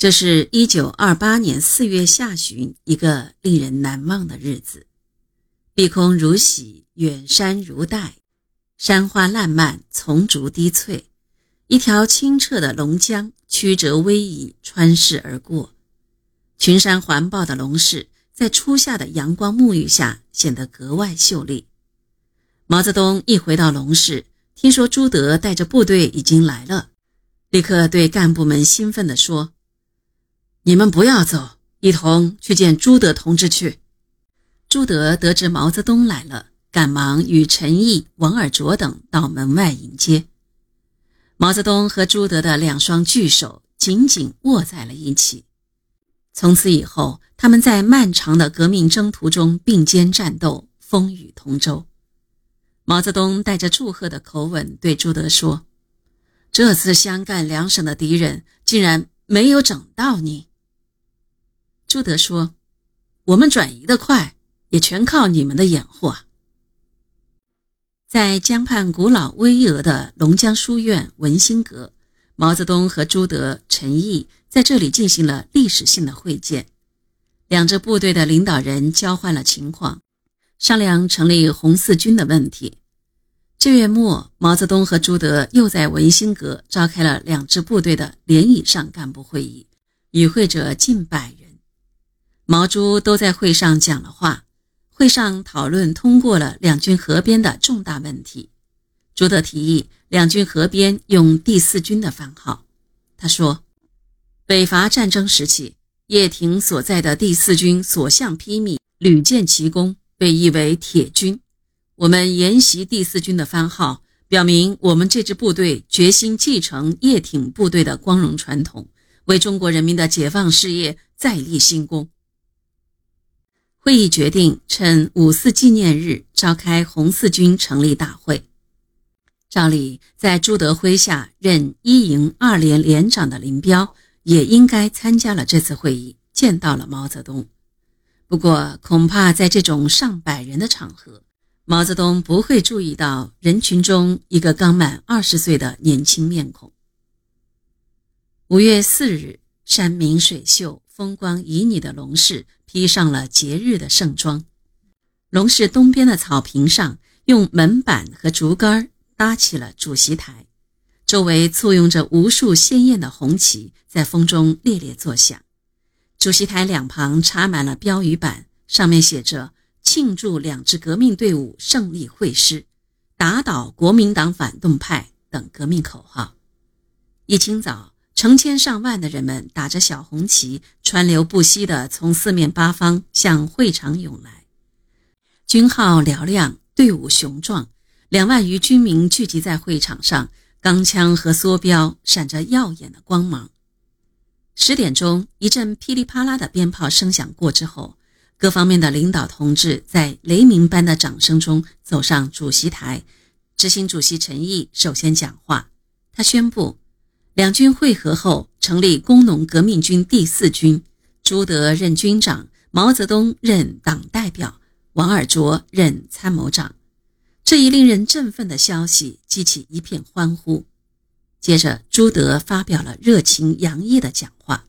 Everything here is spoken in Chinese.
这是一九二八年四月下旬，一个令人难忘的日子。碧空如洗，远山如黛，山花烂漫，丛竹低翠。一条清澈的龙江曲折逶迤，穿市而过。群山环抱的龙市，在初夏的阳光沐浴下，显得格外秀丽。毛泽东一回到龙市，听说朱德带着部队已经来了，立刻对干部们兴奋地说：“你们不要走，一同去见朱德同志去。”朱德得知毛泽东来了，赶忙与陈毅、王尔琢等到门外迎接。毛泽东和朱德的两双巨手紧紧握在了一起。从此以后，他们在漫长的革命征途中并肩战斗，风雨同舟。毛泽东带着祝贺的口吻对朱德说：“这次湘赣两省的敌人竟然没有整到你。”朱德说：“我们转移的快。”也全靠你们的掩护啊！在江畔古老巍峨的龙江书院文心阁，毛泽东和朱德、陈毅在这里进行了历史性的会见。两支部队的领导人交换了情况，商量成立红四军的问题。这月末，毛泽东和朱德又在文心阁召开了两支部队的联以上干部会议，与会者近百。毛朱都在会上讲了话。会上讨论通过了两军合编的重大问题。朱德提议两军合编用第四军的番号。他说：“北伐战争时期，叶挺所在的第四军所向披靡，屡建奇功，被誉为铁军。我们沿袭第四军的番号，表明我们这支部队决心继承叶挺部队的光荣传统，为中国人民的解放事业再立新功。”会议决定趁五四纪念日召开红四军成立大会。照理，在朱德麾下任一营二连连长的林彪也应该参加了这次会议，见到了毛泽东。不过，恐怕在这种上百人的场合，毛泽东不会注意到人群中一个刚满二十岁的年轻面孔。五月四日，山明水秀、风光旖旎的龙市。披上了节日的盛装，龙市东边的草坪上，用门板和竹竿搭起了主席台，周围簇拥着无数鲜艳的红旗，在风中猎猎作响。主席台两旁插满了标语板，上面写着“庆祝两支革命队伍胜利会师，打倒国民党反动派”等革命口号。一清早。成千上万的人们打着小红旗，川流不息地从四面八方向会场涌来。军号嘹亮，队伍雄壮，两万余军民聚集在会场上，钢枪和梭镖闪着耀眼的光芒。十点钟，一阵噼里啪啦的鞭炮声响过之后，各方面的领导同志在雷鸣般的掌声中走上主席台。执行主席陈毅首先讲话，他宣布。两军会合后，成立工农革命军第四军，朱德任军长，毛泽东任党代表，王尔琢任参谋长。这一令人振奋的消息激起一片欢呼。接着，朱德发表了热情洋溢的讲话。